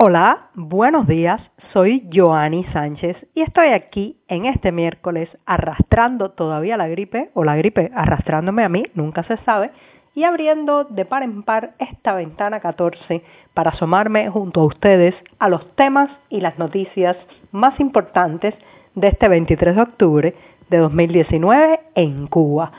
Hola, buenos días. Soy Joanny Sánchez y estoy aquí en este miércoles arrastrando todavía la gripe o la gripe arrastrándome a mí, nunca se sabe, y abriendo de par en par esta ventana 14 para asomarme junto a ustedes a los temas y las noticias más importantes de este 23 de octubre de 2019 en Cuba.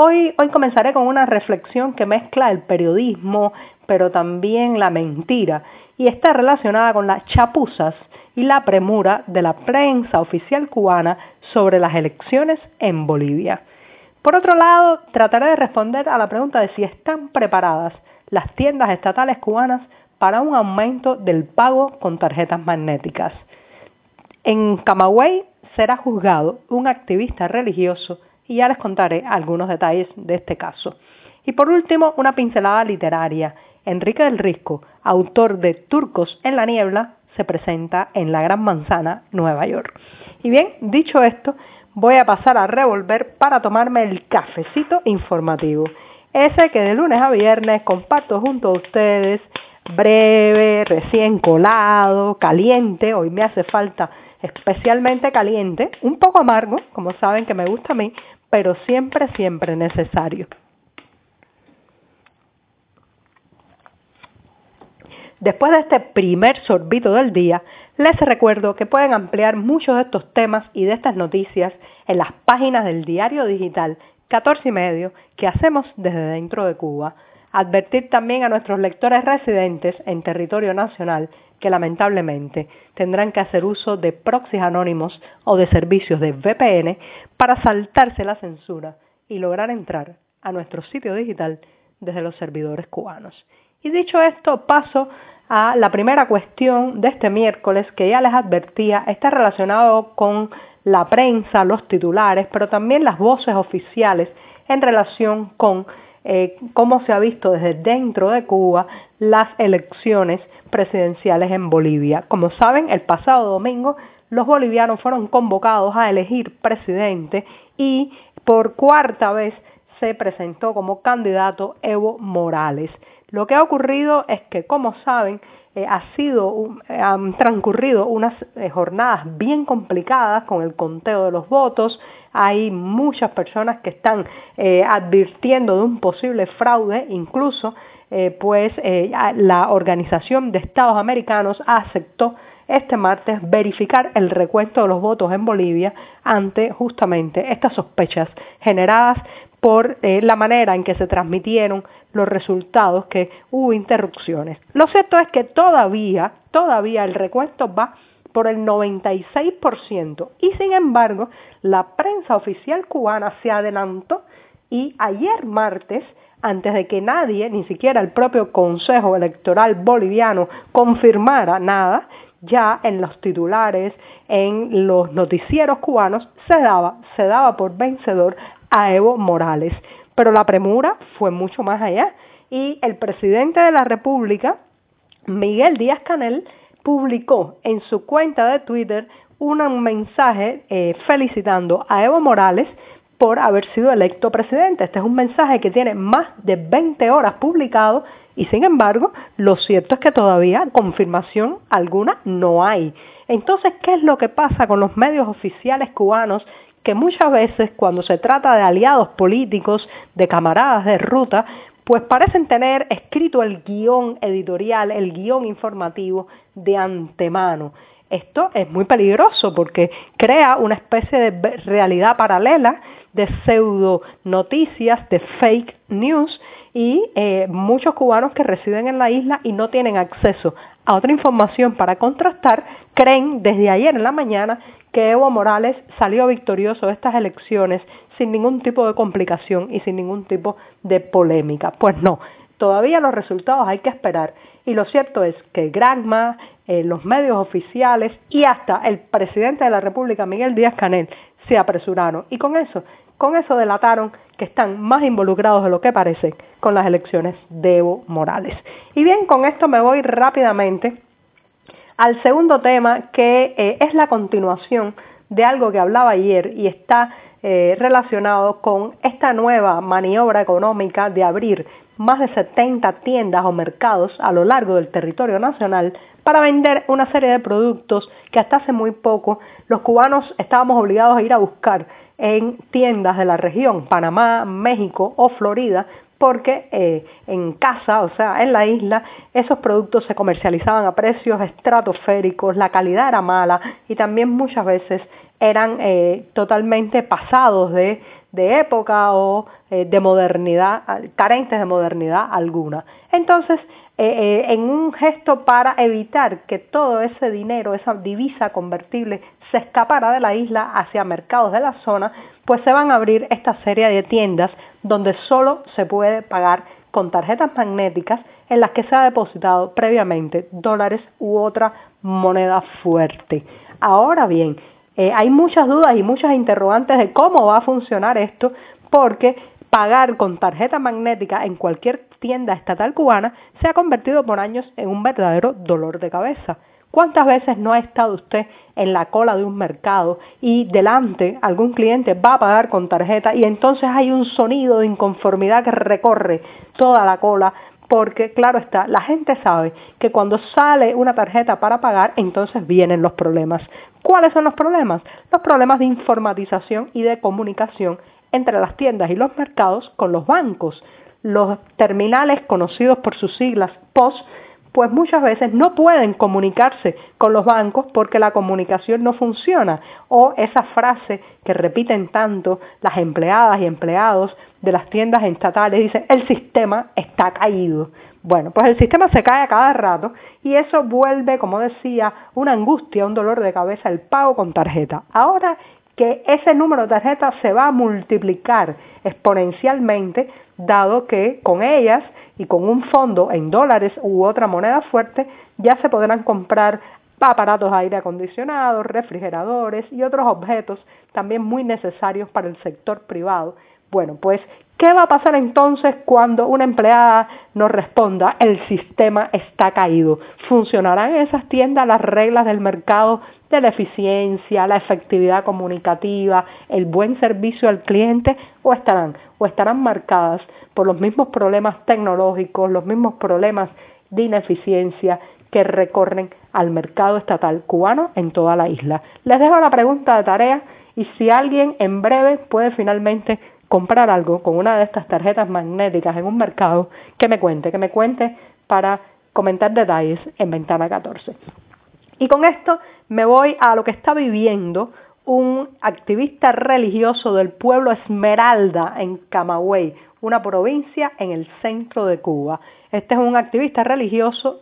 Hoy, hoy comenzaré con una reflexión que mezcla el periodismo, pero también la mentira y está relacionada con las chapuzas y la premura de la prensa oficial cubana sobre las elecciones en Bolivia. Por otro lado, trataré de responder a la pregunta de si están preparadas las tiendas estatales cubanas para un aumento del pago con tarjetas magnéticas. En Camagüey será juzgado un activista religioso y ya les contaré algunos detalles de este caso. Y por último, una pincelada literaria. Enrique del Risco, autor de Turcos en la Niebla, se presenta en la Gran Manzana, Nueva York. Y bien, dicho esto, voy a pasar a revolver para tomarme el cafecito informativo. Ese que de lunes a viernes comparto junto a ustedes, breve, recién colado, caliente, hoy me hace falta especialmente caliente, un poco amargo, como saben que me gusta a mí, pero siempre, siempre necesario. Después de este primer sorbito del día, les recuerdo que pueden ampliar muchos de estos temas y de estas noticias en las páginas del diario digital 14 y medio que hacemos desde dentro de Cuba. Advertir también a nuestros lectores residentes en territorio nacional que lamentablemente tendrán que hacer uso de proxies anónimos o de servicios de VPN para saltarse la censura y lograr entrar a nuestro sitio digital desde los servidores cubanos. Y dicho esto, paso a la primera cuestión de este miércoles que ya les advertía, está relacionado con la prensa, los titulares, pero también las voces oficiales en relación con eh, cómo se ha visto desde dentro de Cuba las elecciones presidenciales en Bolivia. Como saben, el pasado domingo los bolivianos fueron convocados a elegir presidente y por cuarta vez se presentó como candidato Evo Morales. Lo que ha ocurrido es que, como saben, eh, ha sido, han transcurrido unas eh, jornadas bien complicadas con el conteo de los votos. Hay muchas personas que están eh, advirtiendo de un posible fraude, incluso pues la Organización de Estados Americanos aceptó este martes verificar el recuento de los votos en Bolivia ante justamente estas sospechas generadas por eh, la manera en que se transmitieron los resultados, que hubo interrupciones. Lo cierto es que todavía, todavía el recuento va por el 96% y sin embargo la prensa oficial cubana se adelantó y ayer martes, antes de que nadie, ni siquiera el propio Consejo Electoral Boliviano, confirmara nada, ya en los titulares, en los noticieros cubanos, se daba, se daba por vencedor a Evo Morales. Pero la premura fue mucho más allá y el presidente de la República, Miguel Díaz Canel, publicó en su cuenta de Twitter un mensaje eh, felicitando a Evo Morales por haber sido electo presidente. Este es un mensaje que tiene más de 20 horas publicado y sin embargo lo cierto es que todavía confirmación alguna no hay. Entonces, ¿qué es lo que pasa con los medios oficiales cubanos que muchas veces cuando se trata de aliados políticos, de camaradas de ruta, pues parecen tener escrito el guion editorial, el guion informativo de antemano. Esto es muy peligroso porque crea una especie de realidad paralela de pseudo noticias, de fake news y eh, muchos cubanos que residen en la isla y no tienen acceso a otra información para contrastar, creen desde ayer en la mañana que Evo Morales salió victorioso de estas elecciones sin ningún tipo de complicación y sin ningún tipo de polémica. Pues no, todavía los resultados hay que esperar. Y lo cierto es que Granma, eh, los medios oficiales y hasta el presidente de la República, Miguel Díaz Canel, se apresuraron. Y con eso, con eso delataron que están más involucrados de lo que parece con las elecciones de Evo Morales. Y bien, con esto me voy rápidamente al segundo tema que eh, es la continuación de algo que hablaba ayer y está eh, relacionado con esta nueva maniobra económica de abrir más de 70 tiendas o mercados a lo largo del territorio nacional para vender una serie de productos que hasta hace muy poco los cubanos estábamos obligados a ir a buscar en tiendas de la región, Panamá, México o Florida, porque eh, en casa, o sea, en la isla, esos productos se comercializaban a precios estratosféricos, la calidad era mala y también muchas veces eran eh, totalmente pasados de, de época o eh, de modernidad, carentes de modernidad alguna. Entonces, en un gesto para evitar que todo ese dinero, esa divisa convertible, se escapara de la isla hacia mercados de la zona, pues se van a abrir esta serie de tiendas donde solo se puede pagar con tarjetas magnéticas en las que se ha depositado previamente dólares u otra moneda fuerte. Ahora bien, eh, hay muchas dudas y muchas interrogantes de cómo va a funcionar esto, porque pagar con tarjeta magnética en cualquier tienda estatal cubana se ha convertido por años en un verdadero dolor de cabeza. ¿Cuántas veces no ha estado usted en la cola de un mercado y delante algún cliente va a pagar con tarjeta y entonces hay un sonido de inconformidad que recorre toda la cola porque claro está, la gente sabe que cuando sale una tarjeta para pagar, entonces vienen los problemas. ¿Cuáles son los problemas? Los problemas de informatización y de comunicación entre las tiendas y los mercados con los bancos. Los terminales conocidos por sus siglas POS pues muchas veces no pueden comunicarse con los bancos porque la comunicación no funciona. O esa frase que repiten tanto las empleadas y empleados de las tiendas estatales, dicen, el sistema está caído. Bueno, pues el sistema se cae a cada rato y eso vuelve, como decía, una angustia, un dolor de cabeza, el pago con tarjeta. Ahora que ese número de tarjetas se va a multiplicar exponencialmente, dado que con ellas y con un fondo en dólares u otra moneda fuerte ya se podrán comprar aparatos de aire acondicionado, refrigeradores y otros objetos también muy necesarios para el sector privado. Bueno, pues, ¿qué va a pasar entonces cuando una empleada nos responda el sistema está caído? ¿Funcionarán en esas tiendas las reglas del mercado de la eficiencia, la efectividad comunicativa, el buen servicio al cliente o estarán o estarán marcadas por los mismos problemas tecnológicos, los mismos problemas de ineficiencia que recorren al mercado estatal cubano en toda la isla. Les dejo la pregunta de tarea y si alguien en breve puede finalmente comprar algo con una de estas tarjetas magnéticas en un mercado, que me cuente, que me cuente para comentar detalles en Ventana 14. Y con esto me voy a lo que está viviendo un activista religioso del pueblo Esmeralda en Camagüey, una provincia en el centro de Cuba. Este es un activista religioso,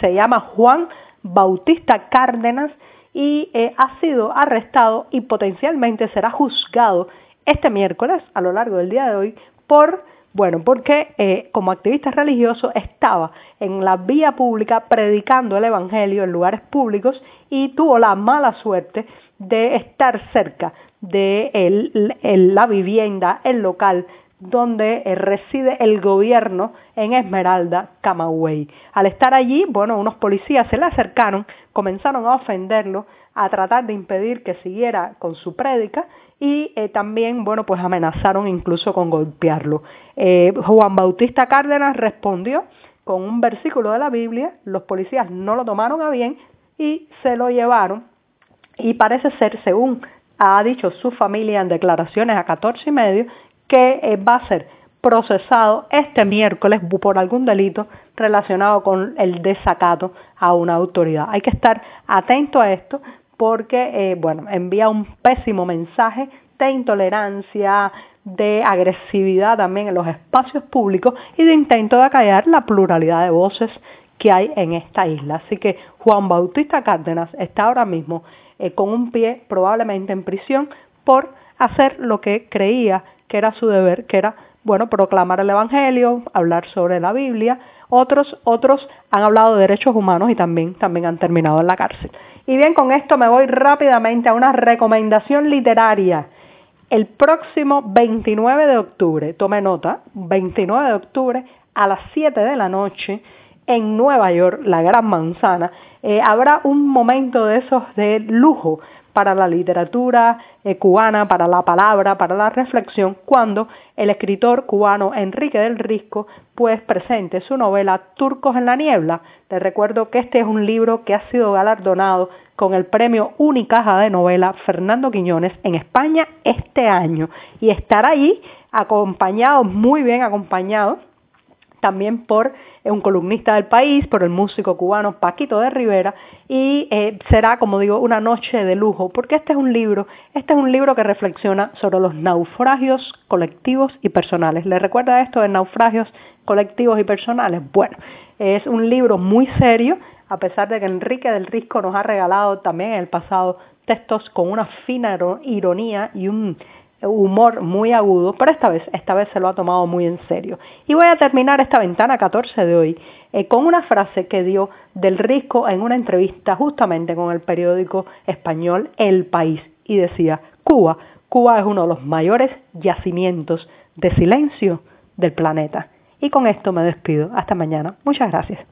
se llama Juan Bautista Cárdenas y eh, ha sido arrestado y potencialmente será juzgado este miércoles a lo largo del día de hoy por bueno, porque eh, como activista religioso estaba en la vía pública predicando el Evangelio en lugares públicos y tuvo la mala suerte de estar cerca de la vivienda, el local donde eh, reside el gobierno en Esmeralda, Camagüey. Al estar allí, bueno, unos policías se le acercaron, comenzaron a ofenderlo, a tratar de impedir que siguiera con su prédica y eh, también, bueno, pues amenazaron incluso con golpearlo. Eh, Juan Bautista Cárdenas respondió con un versículo de la Biblia, los policías no lo tomaron a bien y se lo llevaron y parece ser, según ha dicho su familia en declaraciones a 14 y medio, que eh, va a ser procesado este miércoles por algún delito relacionado con el desacato a una autoridad. Hay que estar atento a esto porque, eh, bueno, envía un pésimo mensaje de intolerancia, de agresividad también en los espacios públicos y de intento de acallar la pluralidad de voces que hay en esta isla. Así que Juan Bautista Cárdenas está ahora mismo eh, con un pie probablemente en prisión por hacer lo que creía que era su deber, que era, bueno, proclamar el Evangelio, hablar sobre la Biblia. Otros, otros han hablado de derechos humanos y también, también han terminado en la cárcel. Y bien, con esto me voy rápidamente a una recomendación literaria. El próximo 29 de octubre, tome nota, 29 de octubre a las 7 de la noche, en Nueva York, la Gran Manzana, eh, habrá un momento de esos de lujo para la literatura eh, cubana, para la palabra, para la reflexión, cuando el escritor cubano Enrique del Risco pues presente su novela Turcos en la Niebla. Les recuerdo que este es un libro que ha sido galardonado con el premio Unicaja de novela Fernando Quiñones en España este año y estará allí acompañado, muy bien acompañado, también por un columnista del país, por el músico cubano Paquito de Rivera, y eh, será, como digo, una noche de lujo, porque este es un libro, este es un libro que reflexiona sobre los naufragios colectivos y personales. ¿Le recuerda esto de naufragios colectivos y personales? Bueno, es un libro muy serio, a pesar de que Enrique del Risco nos ha regalado también en el pasado textos con una fina ironía y un humor muy agudo, pero esta vez, esta vez se lo ha tomado muy en serio. Y voy a terminar esta ventana 14 de hoy eh, con una frase que dio del Risco en una entrevista justamente con el periódico español El País y decía, Cuba, Cuba es uno de los mayores yacimientos de silencio del planeta. Y con esto me despido. Hasta mañana. Muchas gracias.